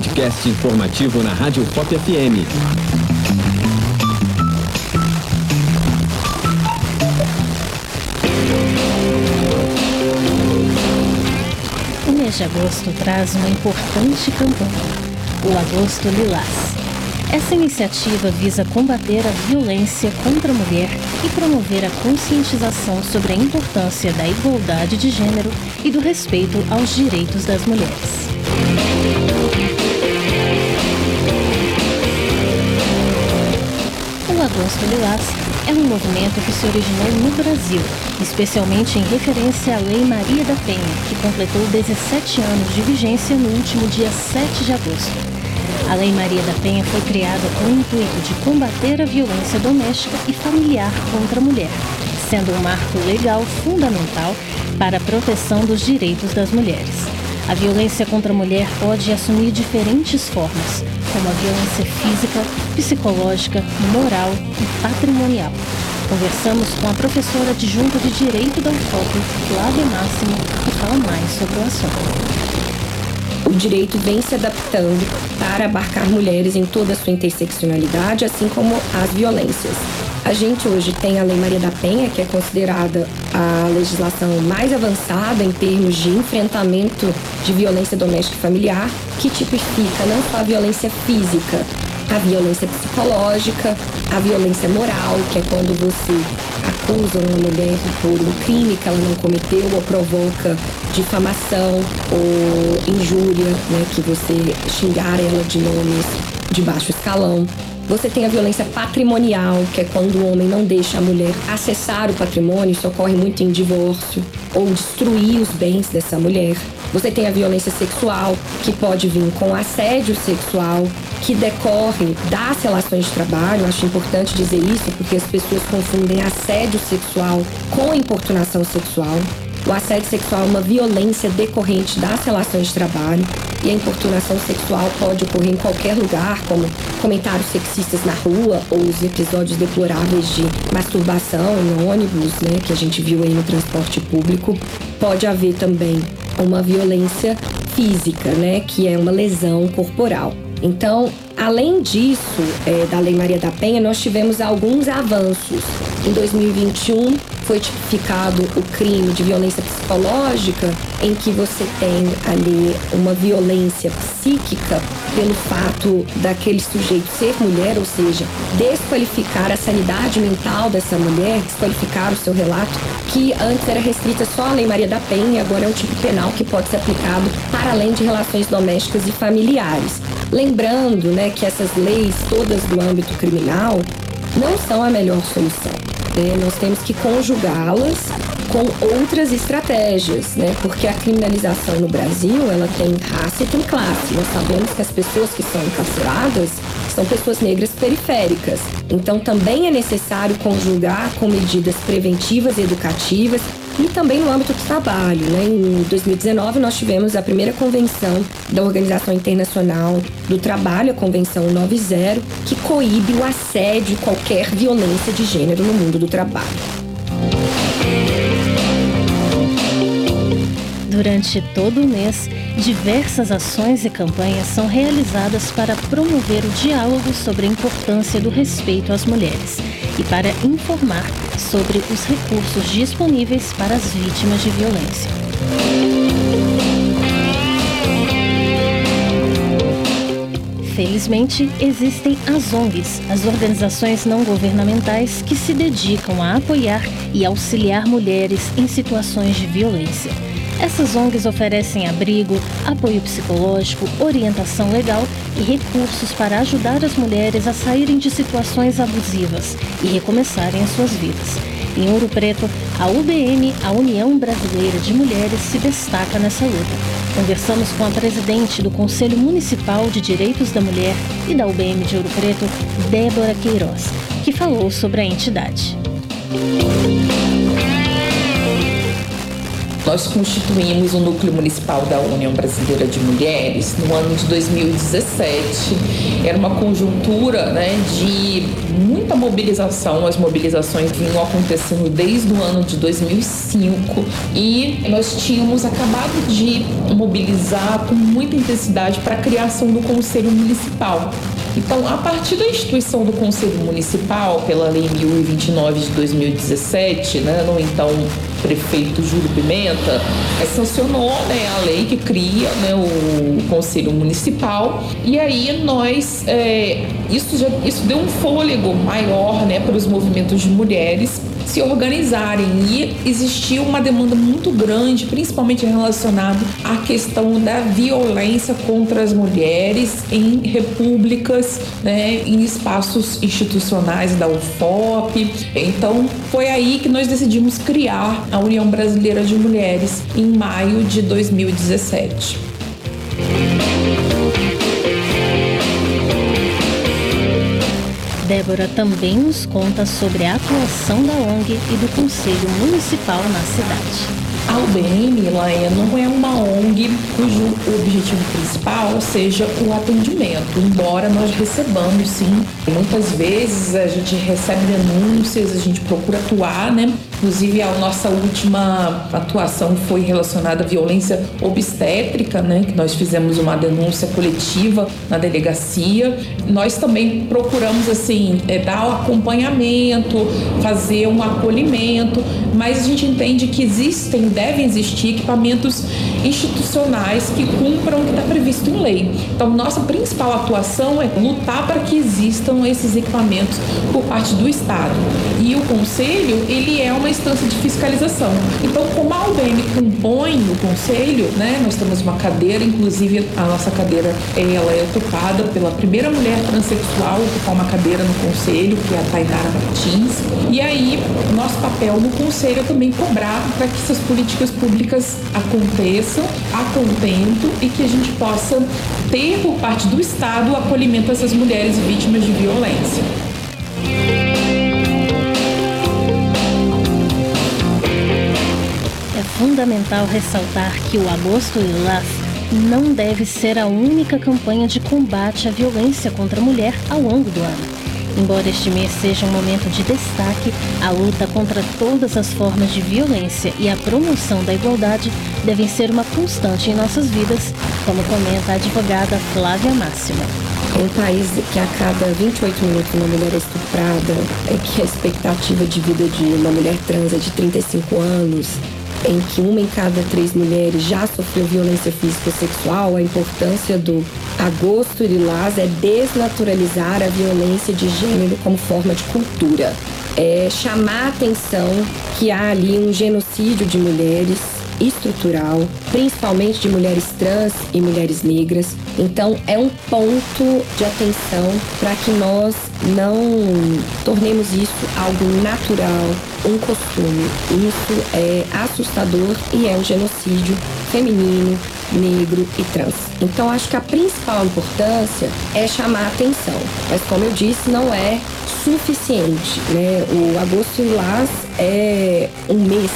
podcast informativo na Rádio Pop FM. O mês de agosto traz uma importante campanha, o Agosto Lilás. Essa iniciativa visa combater a violência contra a mulher e promover a conscientização sobre a importância da igualdade de gênero e do respeito aos direitos das mulheres. O Agosto Lilás é um movimento que se originou no Brasil, especialmente em referência à Lei Maria da Penha, que completou 17 anos de vigência no último dia 7 de agosto. A Lei Maria da Penha foi criada com o intuito de combater a violência doméstica e familiar contra a mulher, sendo um marco legal fundamental para a proteção dos direitos das mulheres. A violência contra a mulher pode assumir diferentes formas, como a violência física, psicológica, moral e patrimonial. Conversamos com a professora adjunta de Direito da UFOP, Flávia Máximo, que fala mais sobre o assunto o direito vem se adaptando para abarcar mulheres em toda a sua interseccionalidade, assim como as violências. A gente hoje tem a Lei Maria da Penha, que é considerada a legislação mais avançada em termos de enfrentamento de violência doméstica e familiar, que tipifica não só a violência física, a violência psicológica, a violência moral, que é quando você acusa uma mulher por um crime que ela não cometeu ou provoca difamação ou injúria, né, que você xingar ela de nomes de baixo escalão. Você tem a violência patrimonial, que é quando o homem não deixa a mulher acessar o patrimônio, isso ocorre muito em divórcio, ou destruir os bens dessa mulher. Você tem a violência sexual, que pode vir com assédio sexual, que decorre das relações de trabalho. Acho importante dizer isso, porque as pessoas confundem assédio sexual com importunação sexual. O assédio sexual é uma violência decorrente das relações de trabalho e a importunação sexual pode ocorrer em qualquer lugar, como comentários sexistas na rua ou os episódios deploráveis de masturbação em ônibus, né, que a gente viu aí no transporte público. Pode haver também uma violência física, né, que é uma lesão corporal. Então, além disso, é, da Lei Maria da Penha, nós tivemos alguns avanços. Em 2021, foi tipificado o crime de violência psicológica, em que você tem ali uma violência psíquica pelo fato daquele sujeito ser mulher, ou seja, desqualificar a sanidade mental dessa mulher, desqualificar o seu relato, que antes era restrita só à Lei Maria da Penha agora é um tipo penal que pode ser aplicado para além de relações domésticas e familiares. Lembrando né, que essas leis todas do âmbito criminal não são a melhor solução. Né? Nós temos que conjugá-las com outras estratégias, né? Porque a criminalização no Brasil, ela tem raça e tem classe. Nós sabemos que as pessoas que são encarceradas são pessoas negras periféricas. Então também é necessário conjugar com medidas preventivas e educativas e também no âmbito do trabalho. Né? Em 2019, nós tivemos a primeira convenção da Organização Internacional do Trabalho, a Convenção 90, que coíbe o assédio e qualquer violência de gênero no mundo do trabalho. Durante todo o mês, diversas ações e campanhas são realizadas para promover o diálogo sobre a importância do respeito às mulheres e para informar sobre os recursos disponíveis para as vítimas de violência. Felizmente, existem as ONGs, as organizações não governamentais que se dedicam a apoiar e auxiliar mulheres em situações de violência. Essas ONGs oferecem abrigo, apoio psicológico, orientação legal e recursos para ajudar as mulheres a saírem de situações abusivas e recomeçarem as suas vidas. Em Ouro Preto, a UBM, a União Brasileira de Mulheres, se destaca nessa luta. Conversamos com a presidente do Conselho Municipal de Direitos da Mulher e da UBM de Ouro Preto, Débora Queiroz, que falou sobre a entidade. Nós constituímos o Núcleo Municipal da União Brasileira de Mulheres no ano de 2017. Era uma conjuntura né, de muita mobilização, as mobilizações vinham acontecendo desde o ano de 2005 e nós tínhamos acabado de mobilizar com muita intensidade para a criação do Conselho Municipal. Então, a partir da instituição do Conselho Municipal, pela Lei 1029 de 2017, né, no então prefeito Júlio Pimenta, é, sancionou né, a lei que cria né, o Conselho Municipal. E aí nós, é, isso, já, isso deu um fôlego maior né, para os movimentos de mulheres se organizarem e existia uma demanda muito grande, principalmente relacionada à questão da violência contra as mulheres em repúblicas, né, em espaços institucionais da UFOP. Então foi aí que nós decidimos criar a União Brasileira de Mulheres em maio de 2017. Débora também nos conta sobre a atuação da ONG e do Conselho Municipal na cidade. A UBM, Laia, não é uma ONG cujo objetivo principal seja o atendimento, embora nós recebamos sim. Muitas vezes a gente recebe denúncias, a gente procura atuar, né? Inclusive a nossa última atuação foi relacionada à violência obstétrica, né? Que nós fizemos uma denúncia coletiva na delegacia. Nós também procuramos assim é, dar o acompanhamento, fazer um acolhimento, mas a gente entende que existem devem existir equipamentos institucionais que cumpram o que está previsto em lei. Então, nossa principal atuação é lutar para que existam esses equipamentos por parte do Estado. E o Conselho, ele é uma instância de fiscalização. Então, como a UBM compõe o Conselho, né, nós temos uma cadeira, inclusive a nossa cadeira ela é ocupada pela primeira mulher transexual a ocupar uma cadeira no Conselho, que é a Tainara Martins. E aí, nosso papel no Conselho é também cobrar para que essas políticas políticas públicas aconteçam a contento e que a gente possa ter por parte do Estado o acolhimento a essas mulheres vítimas de violência. É fundamental ressaltar que o Agosto Lilás não deve ser a única campanha de combate à violência contra a mulher ao longo do ano. Embora este mês seja um momento de destaque, a luta contra todas as formas de violência e a promoção da igualdade devem ser uma constante em nossas vidas, como comenta a advogada Flávia Máxima. Um país que a cada 28 minutos uma mulher é estuprada, é que a expectativa de vida de uma mulher trans é de 35 anos, em que uma em cada três mulheres já sofreu violência física ou sexual, a importância do agosto lilás é desnaturalizar a violência de gênero como forma de cultura. É chamar a atenção que há ali um genocídio de mulheres estrutural, principalmente de mulheres trans e mulheres negras. Então, é um ponto de atenção para que nós não tornemos isso algo natural, um costume. Isso é assustador e é um genocídio feminino, negro e trans. Então, acho que a principal importância é chamar a atenção. Mas, como eu disse, não é suficiente. Né? O Agosto Lilás é um mês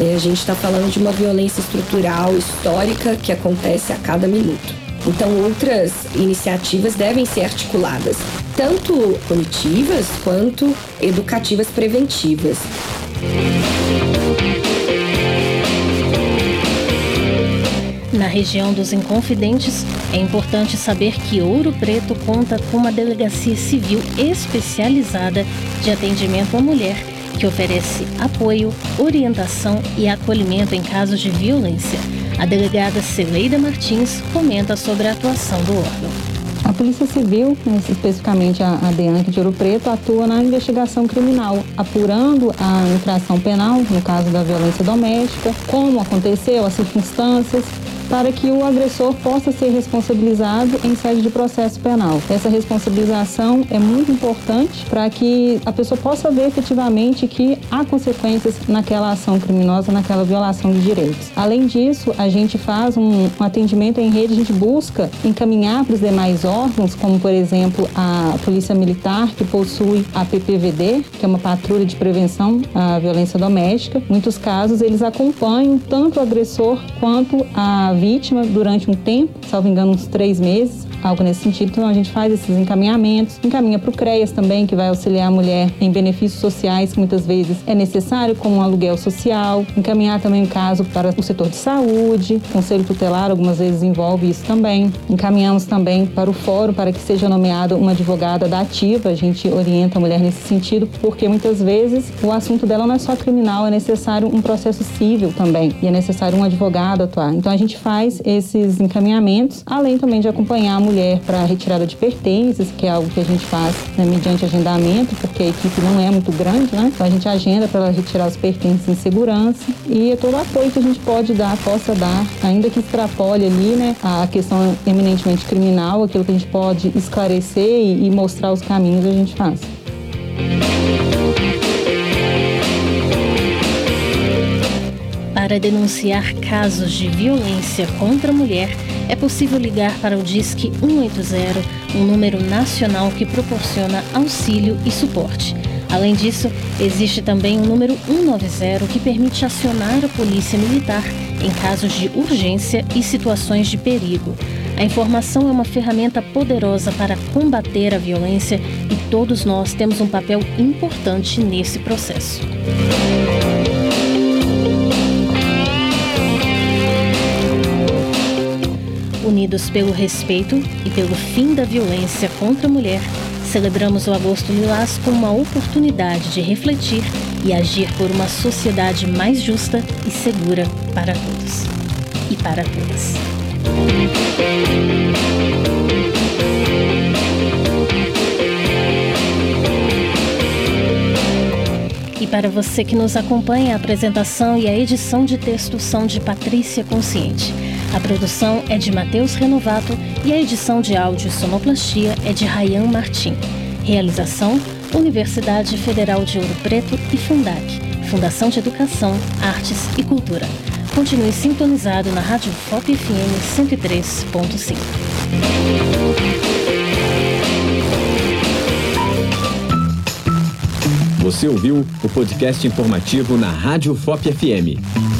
a gente está falando de uma violência estrutural, histórica, que acontece a cada minuto. Então, outras iniciativas devem ser articuladas, tanto punitivas quanto educativas preventivas. Na região dos Inconfidentes, é importante saber que Ouro Preto conta com uma delegacia civil especializada de atendimento à mulher que oferece apoio, orientação e acolhimento em casos de violência. A delegada Celeida Martins comenta sobre a atuação do órgão. A Polícia Civil, especificamente a DEANC de Ouro Preto, atua na investigação criminal, apurando a infração penal, no caso da violência doméstica, como aconteceu, as circunstâncias, para que o agressor possa ser responsabilizado em sede de processo penal. Essa responsabilização é muito importante para que a pessoa possa ver efetivamente que há consequências naquela ação criminosa, naquela violação de direitos. Além disso, a gente faz um, atendimento em rede, a gente busca encaminhar para os demais órgãos, como por exemplo a Polícia Militar, que possui a PPVD, que é uma patrulha de prevenção à violência doméstica. Muitos casos, eles acompanham tanto o agressor quanto a vítima durante um tempo, salvo engano, uns três meses, algo nesse sentido. Então a gente faz esses encaminhamentos, encaminha para o CREAS também, que vai auxiliar a mulher em benefícios sociais que muitas vezes é necessário, como um aluguel social, encaminhar também o caso para o setor de saúde, conselho tutelar algumas vezes envolve isso também. Encaminhamos também para o fórum para que seja nomeada uma advogada da ativa, a gente orienta a mulher nesse sentido, porque muitas vezes o assunto dela não é só criminal, é necessário um processo civil também, e é necessário um advogado atuar. Então a gente faz esses encaminhamentos, além também de acompanhar a mulher para retirada de pertences, que é algo que a gente faz né, mediante agendamento, porque a equipe não é muito grande, né? Então a gente agenda para ela retirar os pertences em segurança e é todo o apoio que a gente pode dar, possa dar, ainda que extrapole ali, né, a questão eminentemente criminal, aquilo que a gente pode esclarecer e, e mostrar os caminhos a gente faz. Para denunciar casos de violência contra a mulher, é possível ligar para o Disque 180, um número nacional que proporciona auxílio e suporte. Além disso, existe também o número 190 que permite acionar a Polícia Militar em casos de urgência e situações de perigo. A informação é uma ferramenta poderosa para combater a violência e todos nós temos um papel importante nesse processo. Unidos pelo respeito e pelo fim da violência contra a mulher, celebramos o Agosto Lilás como uma oportunidade de refletir e agir por uma sociedade mais justa e segura para todos e para todas. E para você que nos acompanha, a apresentação e a edição de texto são de Patrícia Consciente. A produção é de Matheus Renovato e a edição de áudio e sonoplastia é de Rayan Martim. Realização: Universidade Federal de Ouro Preto e Fundac, Fundação de Educação, Artes e Cultura. Continue sintonizado na Rádio FOP FM 103.5. Você ouviu o podcast informativo na Rádio FOP FM.